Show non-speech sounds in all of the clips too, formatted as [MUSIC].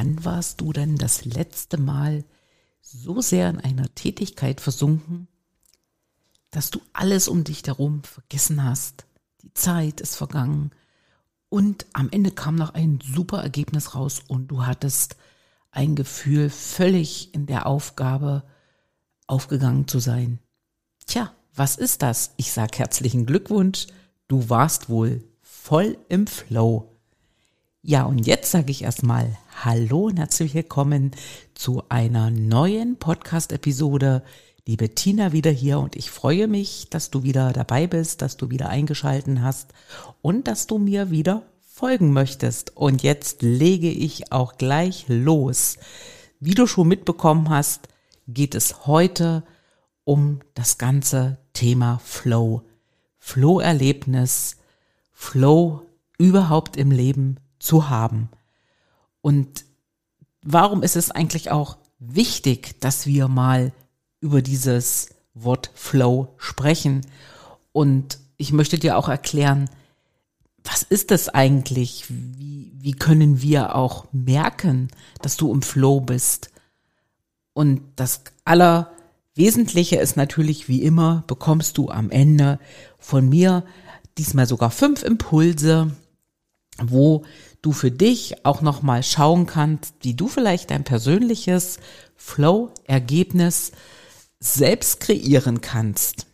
Wann warst du denn das letzte Mal so sehr in einer Tätigkeit versunken, dass du alles um dich herum vergessen hast? Die Zeit ist vergangen und am Ende kam noch ein super Ergebnis raus und du hattest ein Gefühl, völlig in der Aufgabe aufgegangen zu sein. Tja, was ist das? Ich sag herzlichen Glückwunsch, du warst wohl voll im Flow. Ja, und jetzt sage ich erstmal Hallo und herzlich willkommen zu einer neuen Podcast-Episode. Liebe Tina wieder hier und ich freue mich, dass du wieder dabei bist, dass du wieder eingeschalten hast und dass du mir wieder folgen möchtest. Und jetzt lege ich auch gleich los. Wie du schon mitbekommen hast, geht es heute um das ganze Thema Flow. Flow-Erlebnis, Flow überhaupt im Leben zu haben. Und warum ist es eigentlich auch wichtig, dass wir mal über dieses Wort Flow sprechen? Und ich möchte dir auch erklären, was ist das eigentlich? Wie, wie können wir auch merken, dass du im Flow bist? Und das Allerwesentliche ist natürlich, wie immer, bekommst du am Ende von mir diesmal sogar fünf Impulse, wo du für dich auch nochmal schauen kannst, wie du vielleicht dein persönliches Flow-Ergebnis selbst kreieren kannst.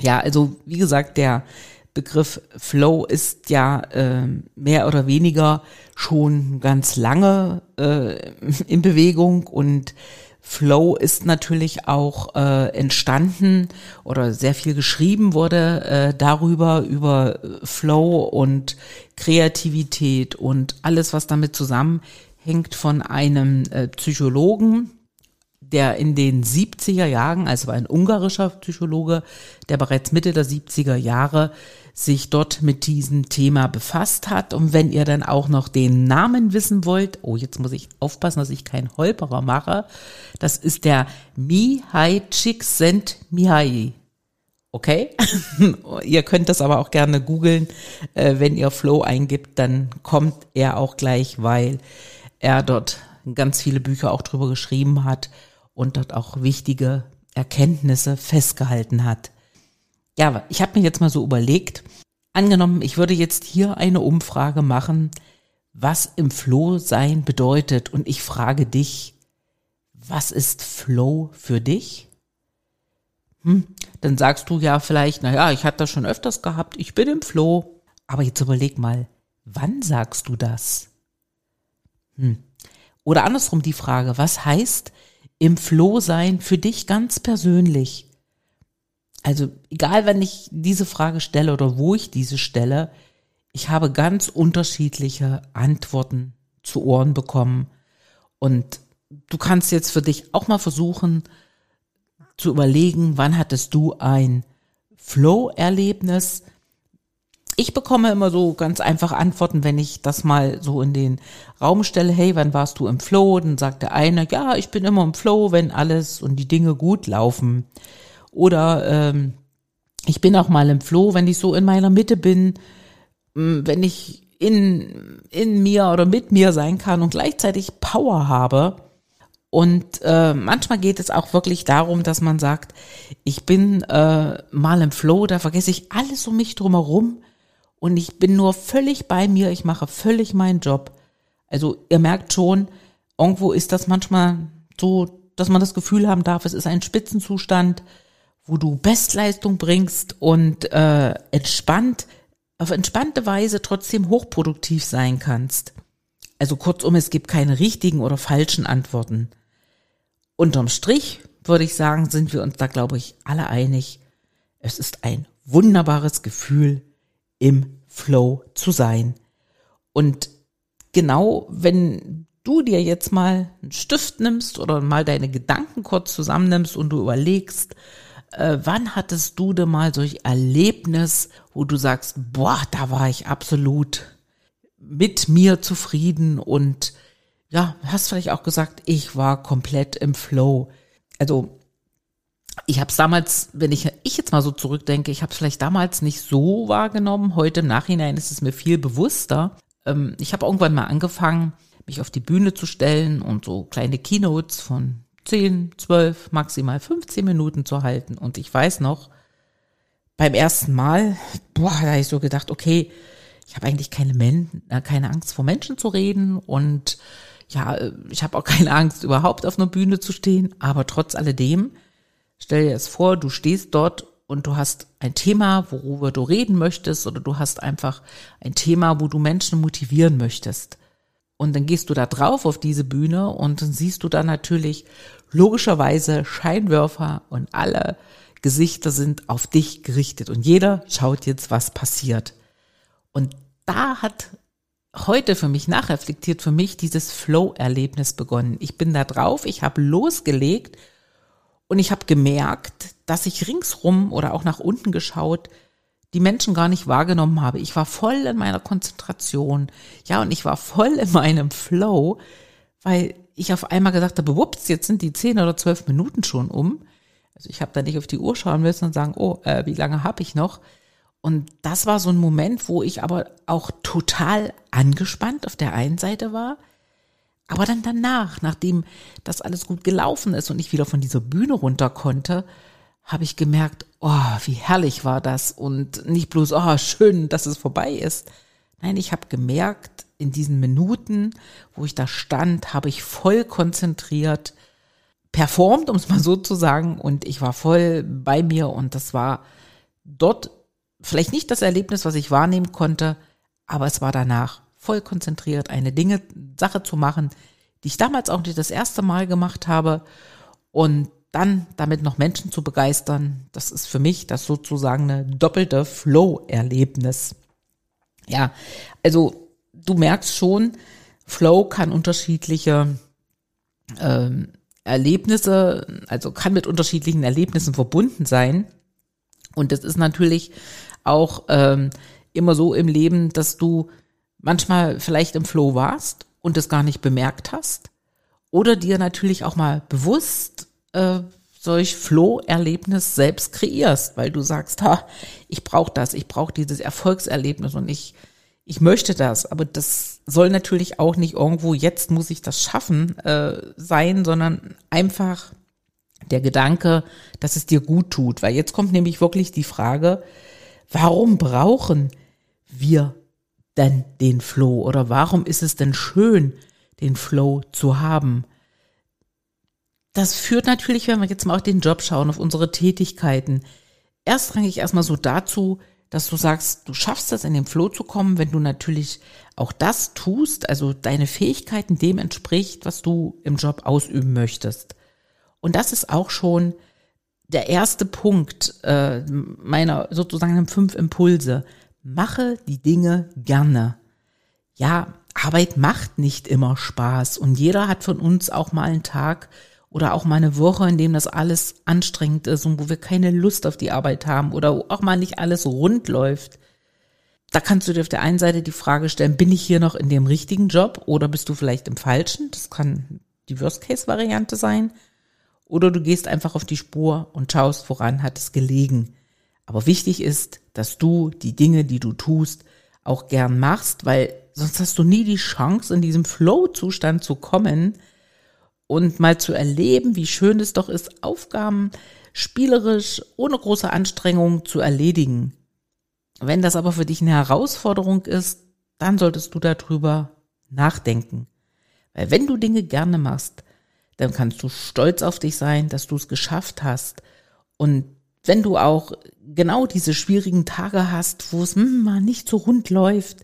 Ja, also wie gesagt, der Begriff Flow ist ja äh, mehr oder weniger schon ganz lange äh, in Bewegung und Flow ist natürlich auch äh, entstanden oder sehr viel geschrieben wurde äh, darüber, über Flow und Kreativität und alles, was damit zusammenhängt von einem äh, Psychologen, der in den 70er Jahren, also ein ungarischer Psychologe, der bereits Mitte der 70er Jahre sich dort mit diesem Thema befasst hat. Und wenn ihr dann auch noch den Namen wissen wollt, oh, jetzt muss ich aufpassen, dass ich keinen Holperer mache. Das ist der Mihai Csikszentmihalyi. Okay? [LAUGHS] ihr könnt das aber auch gerne googeln. Äh, wenn ihr Flow eingibt, dann kommt er auch gleich, weil er dort ganz viele Bücher auch drüber geschrieben hat und dort auch wichtige Erkenntnisse festgehalten hat ja, ich habe mir jetzt mal so überlegt, angenommen, ich würde jetzt hier eine Umfrage machen, was im Flow sein bedeutet und ich frage dich, was ist Flow für dich? Hm, dann sagst du ja vielleicht, na ja, ich hatte das schon öfters gehabt, ich bin im Flow. Aber jetzt überleg mal, wann sagst du das? Hm. Oder andersrum die Frage, was heißt im Flow sein für dich ganz persönlich? also egal, wenn ich diese Frage stelle oder wo ich diese stelle, ich habe ganz unterschiedliche Antworten zu Ohren bekommen. Und du kannst jetzt für dich auch mal versuchen zu überlegen, wann hattest du ein Flow-Erlebnis? Ich bekomme immer so ganz einfach Antworten, wenn ich das mal so in den Raum stelle. Hey, wann warst du im Flow? Dann sagt der eine, ja, ich bin immer im Flow, wenn alles und die Dinge gut laufen. Oder ähm, ich bin auch mal im Floh, wenn ich so in meiner Mitte bin, wenn ich in, in mir oder mit mir sein kann und gleichzeitig Power habe. Und äh, manchmal geht es auch wirklich darum, dass man sagt, ich bin äh, mal im Flow, da vergesse ich alles um mich drumherum und ich bin nur völlig bei mir, ich mache völlig meinen Job. Also ihr merkt schon, irgendwo ist das manchmal so, dass man das Gefühl haben darf, es ist ein Spitzenzustand, wo du Bestleistung bringst und äh, entspannt, auf entspannte Weise trotzdem hochproduktiv sein kannst. Also kurzum, es gibt keine richtigen oder falschen Antworten. Unterm Strich würde ich sagen, sind wir uns da, glaube ich, alle einig. Es ist ein wunderbares Gefühl, im Flow zu sein. Und genau wenn du dir jetzt mal einen Stift nimmst oder mal deine Gedanken kurz zusammennimmst und du überlegst, äh, wann hattest du denn mal solch Erlebnis, wo du sagst, boah, da war ich absolut mit mir zufrieden und ja, hast vielleicht auch gesagt, ich war komplett im Flow. Also ich habe es damals, wenn ich, ich jetzt mal so zurückdenke, ich habe es vielleicht damals nicht so wahrgenommen. Heute im Nachhinein ist es mir viel bewusster. Ähm, ich habe irgendwann mal angefangen, mich auf die Bühne zu stellen und so kleine Keynotes von 10, 12, maximal 15 Minuten zu halten. Und ich weiß noch, beim ersten Mal, boah, da habe ich so gedacht, okay, ich habe eigentlich keine, Men äh, keine Angst vor Menschen zu reden und ja, ich habe auch [LAUGHS] keine Angst überhaupt auf einer Bühne zu stehen, aber trotz alledem, stell dir es vor, du stehst dort und du hast ein Thema, worüber du reden möchtest oder du hast einfach ein Thema, wo du Menschen motivieren möchtest. Und dann gehst du da drauf auf diese Bühne und dann siehst du da natürlich logischerweise Scheinwerfer und alle Gesichter sind auf dich gerichtet und jeder schaut jetzt, was passiert. Und da hat heute für mich nachreflektiert, für mich dieses Flow-Erlebnis begonnen. Ich bin da drauf, ich habe losgelegt und ich habe gemerkt, dass ich ringsrum oder auch nach unten geschaut die Menschen gar nicht wahrgenommen habe. Ich war voll in meiner Konzentration. Ja, und ich war voll in meinem Flow, weil ich auf einmal gesagt habe, wups, jetzt sind die zehn oder zwölf Minuten schon um. Also ich habe da nicht auf die Uhr schauen müssen und sagen, oh, äh, wie lange habe ich noch? Und das war so ein Moment, wo ich aber auch total angespannt auf der einen Seite war. Aber dann danach, nachdem das alles gut gelaufen ist und ich wieder von dieser Bühne runter konnte, habe ich gemerkt, oh, wie herrlich war das. Und nicht bloß, oh, schön, dass es vorbei ist. Nein, ich habe gemerkt, in diesen Minuten, wo ich da stand, habe ich voll konzentriert performt, um es mal so zu sagen, und ich war voll bei mir. Und das war dort vielleicht nicht das Erlebnis, was ich wahrnehmen konnte, aber es war danach voll konzentriert, eine Dinge, Sache zu machen, die ich damals auch nicht das erste Mal gemacht habe und dann damit noch Menschen zu begeistern, das ist für mich das sozusagen eine doppelte Flow-Erlebnis. Ja, also du merkst schon, Flow kann unterschiedliche ähm, Erlebnisse, also kann mit unterschiedlichen Erlebnissen verbunden sein. Und das ist natürlich auch ähm, immer so im Leben, dass du manchmal vielleicht im Flow warst und es gar nicht bemerkt hast. Oder dir natürlich auch mal bewusst äh, solch Flow-Erlebnis selbst kreierst, weil du sagst, ha, ich brauche das, ich brauche dieses Erfolgserlebnis und ich, ich möchte das. Aber das soll natürlich auch nicht irgendwo, jetzt muss ich das schaffen, äh, sein, sondern einfach der Gedanke, dass es dir gut tut. Weil jetzt kommt nämlich wirklich die Frage, warum brauchen wir denn den Flow? Oder warum ist es denn schön, den Flow zu haben? das führt natürlich, wenn wir jetzt mal auf den Job schauen, auf unsere Tätigkeiten, erstrangig erstmal so dazu, dass du sagst, du schaffst das in den Flow zu kommen, wenn du natürlich auch das tust, also deine Fähigkeiten dem entspricht, was du im Job ausüben möchtest. Und das ist auch schon der erste Punkt äh, meiner sozusagen fünf Impulse. Mache die Dinge gerne. Ja, Arbeit macht nicht immer Spaß und jeder hat von uns auch mal einen Tag, oder auch mal eine Woche, in dem das alles anstrengend ist und wo wir keine Lust auf die Arbeit haben oder auch mal nicht alles rund läuft. Da kannst du dir auf der einen Seite die Frage stellen, bin ich hier noch in dem richtigen Job oder bist du vielleicht im falschen? Das kann die Worst-Case-Variante sein. Oder du gehst einfach auf die Spur und schaust, woran hat es gelegen. Aber wichtig ist, dass du die Dinge, die du tust, auch gern machst, weil sonst hast du nie die Chance, in diesem Flow-Zustand zu kommen, und mal zu erleben, wie schön es doch ist, Aufgaben spielerisch, ohne große Anstrengung zu erledigen. Wenn das aber für dich eine Herausforderung ist, dann solltest du darüber nachdenken. Weil wenn du Dinge gerne machst, dann kannst du stolz auf dich sein, dass du es geschafft hast. Und wenn du auch genau diese schwierigen Tage hast, wo es hm, mal nicht so rund läuft,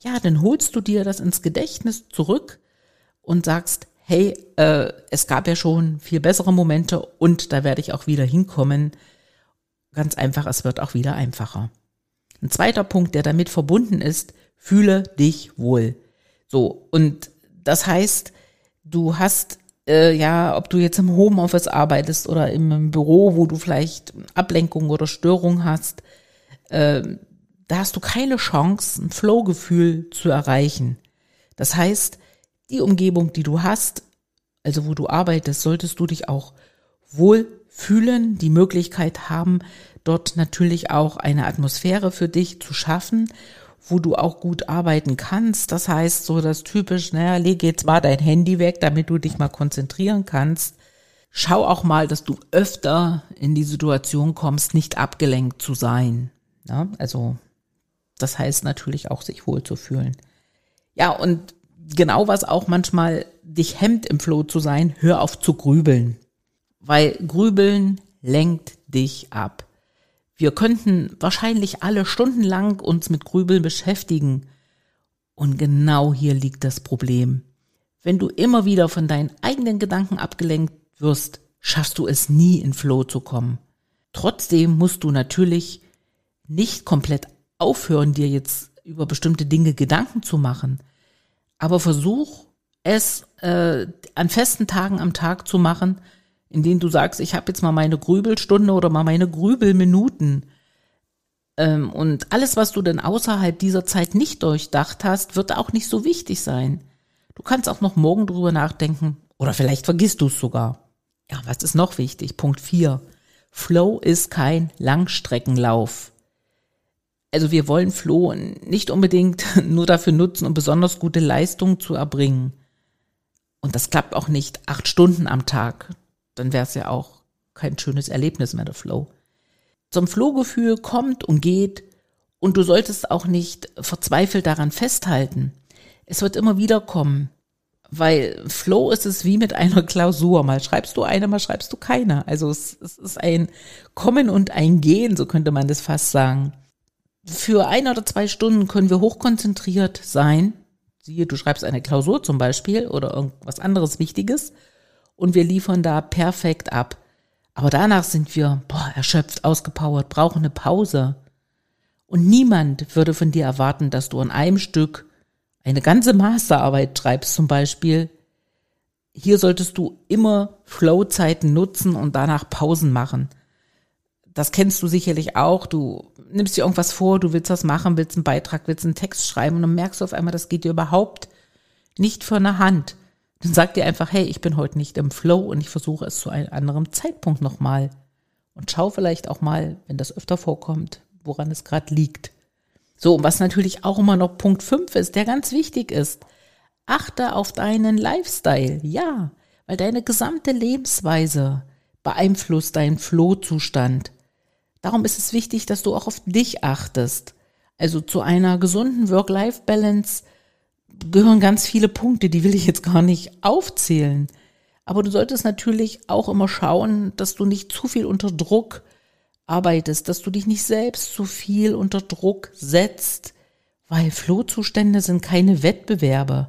ja, dann holst du dir das ins Gedächtnis zurück und sagst, hey, äh, es gab ja schon viel bessere Momente und da werde ich auch wieder hinkommen. Ganz einfach, es wird auch wieder einfacher. Ein zweiter Punkt, der damit verbunden ist, fühle dich wohl. So, und das heißt, du hast äh, ja, ob du jetzt im Homeoffice arbeitest oder im Büro, wo du vielleicht Ablenkung oder Störung hast, äh, da hast du keine Chance, ein Flow-Gefühl zu erreichen. Das heißt, die Umgebung, die du hast, also wo du arbeitest, solltest du dich auch wohl fühlen, die Möglichkeit haben, dort natürlich auch eine Atmosphäre für dich zu schaffen, wo du auch gut arbeiten kannst. Das heißt, so das typisch, naja, leg jetzt mal dein Handy weg, damit du dich mal konzentrieren kannst. Schau auch mal, dass du öfter in die Situation kommst, nicht abgelenkt zu sein. Ja, also, das heißt natürlich auch, sich wohlzufühlen. Ja, und genau was auch manchmal dich hemmt, im Flow zu sein, hör auf zu grübeln. Weil Grübeln lenkt dich ab. Wir könnten wahrscheinlich alle stundenlang uns mit Grübeln beschäftigen. Und genau hier liegt das Problem. Wenn du immer wieder von deinen eigenen Gedanken abgelenkt wirst, schaffst du es nie in Flow zu kommen. Trotzdem musst du natürlich nicht komplett aufhören, dir jetzt über bestimmte Dinge Gedanken zu machen. Aber versuch es äh, an festen Tagen am Tag zu machen, in denen du sagst, ich habe jetzt mal meine Grübelstunde oder mal meine Grübelminuten. Ähm, und alles, was du denn außerhalb dieser Zeit nicht durchdacht hast, wird auch nicht so wichtig sein. Du kannst auch noch morgen drüber nachdenken oder vielleicht vergisst du es sogar. Ja, was ist noch wichtig? Punkt 4. Flow ist kein Langstreckenlauf. Also wir wollen Flow nicht unbedingt [LAUGHS] nur dafür nutzen, um besonders gute Leistungen zu erbringen. Und das klappt auch nicht acht Stunden am Tag dann wäre es ja auch kein schönes Erlebnis mehr, der Flow. Zum Flohgefühl kommt und geht und du solltest auch nicht verzweifelt daran festhalten. Es wird immer wieder kommen, weil Flow ist es wie mit einer Klausur. Mal schreibst du eine, mal schreibst du keine. Also es, es ist ein Kommen und ein Gehen, so könnte man das fast sagen. Für ein oder zwei Stunden können wir hochkonzentriert sein. Siehe, du schreibst eine Klausur zum Beispiel oder irgendwas anderes Wichtiges und wir liefern da perfekt ab. Aber danach sind wir boah, erschöpft, ausgepowert, brauchen eine Pause. Und niemand würde von dir erwarten, dass du an einem Stück eine ganze Masterarbeit schreibst zum Beispiel. Hier solltest du immer Flow-Zeiten nutzen und danach Pausen machen. Das kennst du sicherlich auch. Du nimmst dir irgendwas vor, du willst was machen, willst einen Beitrag, willst einen Text schreiben und dann merkst du auf einmal, das geht dir überhaupt nicht von der Hand. Dann sagt ihr einfach, hey, ich bin heute nicht im Flow und ich versuche es zu einem anderen Zeitpunkt nochmal. Und schau vielleicht auch mal, wenn das öfter vorkommt, woran es gerade liegt. So, und was natürlich auch immer noch Punkt 5 ist, der ganz wichtig ist. Achte auf deinen Lifestyle. Ja, weil deine gesamte Lebensweise beeinflusst deinen Flow-Zustand. Darum ist es wichtig, dass du auch auf dich achtest. Also zu einer gesunden Work-Life-Balance gehören ganz viele Punkte, die will ich jetzt gar nicht aufzählen. Aber du solltest natürlich auch immer schauen, dass du nicht zu viel unter Druck arbeitest, dass du dich nicht selbst zu viel unter Druck setzt, weil Flohzustände sind keine Wettbewerbe.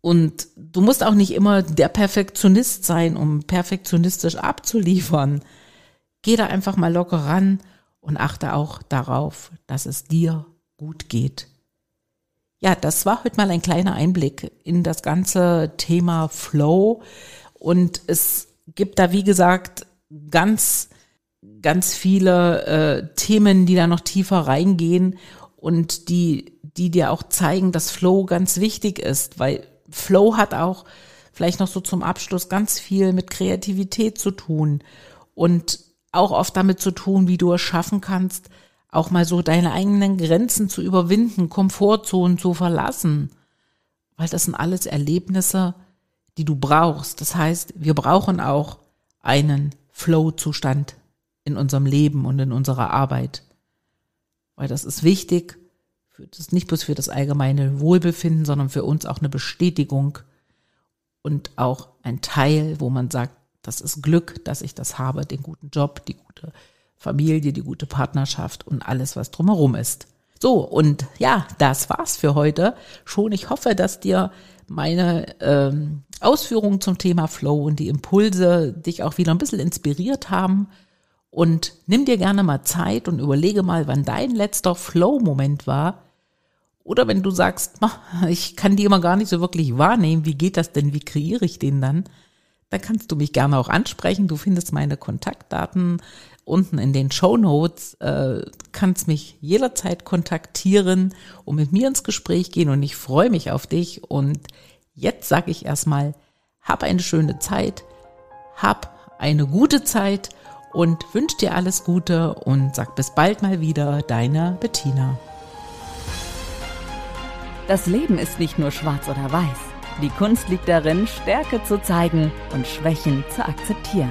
Und du musst auch nicht immer der Perfektionist sein, um perfektionistisch abzuliefern. Geh da einfach mal locker ran und achte auch darauf, dass es dir gut geht. Ja, das war heute mal ein kleiner Einblick in das ganze Thema Flow. Und es gibt da, wie gesagt, ganz, ganz viele äh, Themen, die da noch tiefer reingehen und die, die dir auch zeigen, dass Flow ganz wichtig ist, weil Flow hat auch vielleicht noch so zum Abschluss ganz viel mit Kreativität zu tun und auch oft damit zu tun, wie du es schaffen kannst, auch mal so deine eigenen Grenzen zu überwinden, Komfortzonen zu verlassen, weil das sind alles Erlebnisse, die du brauchst. Das heißt, wir brauchen auch einen Flow-Zustand in unserem Leben und in unserer Arbeit, weil das ist wichtig, für das, nicht bloß für das allgemeine Wohlbefinden, sondern für uns auch eine Bestätigung und auch ein Teil, wo man sagt, das ist Glück, dass ich das habe, den guten Job, die gute Familie, die gute Partnerschaft und alles, was drumherum ist. So, und ja, das war's für heute schon. Ich hoffe, dass dir meine ähm, Ausführungen zum Thema Flow und die Impulse dich auch wieder ein bisschen inspiriert haben. Und nimm dir gerne mal Zeit und überlege mal, wann dein letzter Flow-Moment war. Oder wenn du sagst, ich kann die immer gar nicht so wirklich wahrnehmen, wie geht das denn, wie kreiere ich den dann? Dann kannst du mich gerne auch ansprechen. Du findest meine Kontaktdaten unten in den Show Notes. Äh, kannst mich jederzeit kontaktieren und mit mir ins Gespräch gehen und ich freue mich auf dich. Und jetzt sage ich erstmal, hab eine schöne Zeit, hab eine gute Zeit und wünsche dir alles Gute und sag bis bald mal wieder, deine Bettina. Das Leben ist nicht nur schwarz oder weiß. Die Kunst liegt darin, Stärke zu zeigen und Schwächen zu akzeptieren.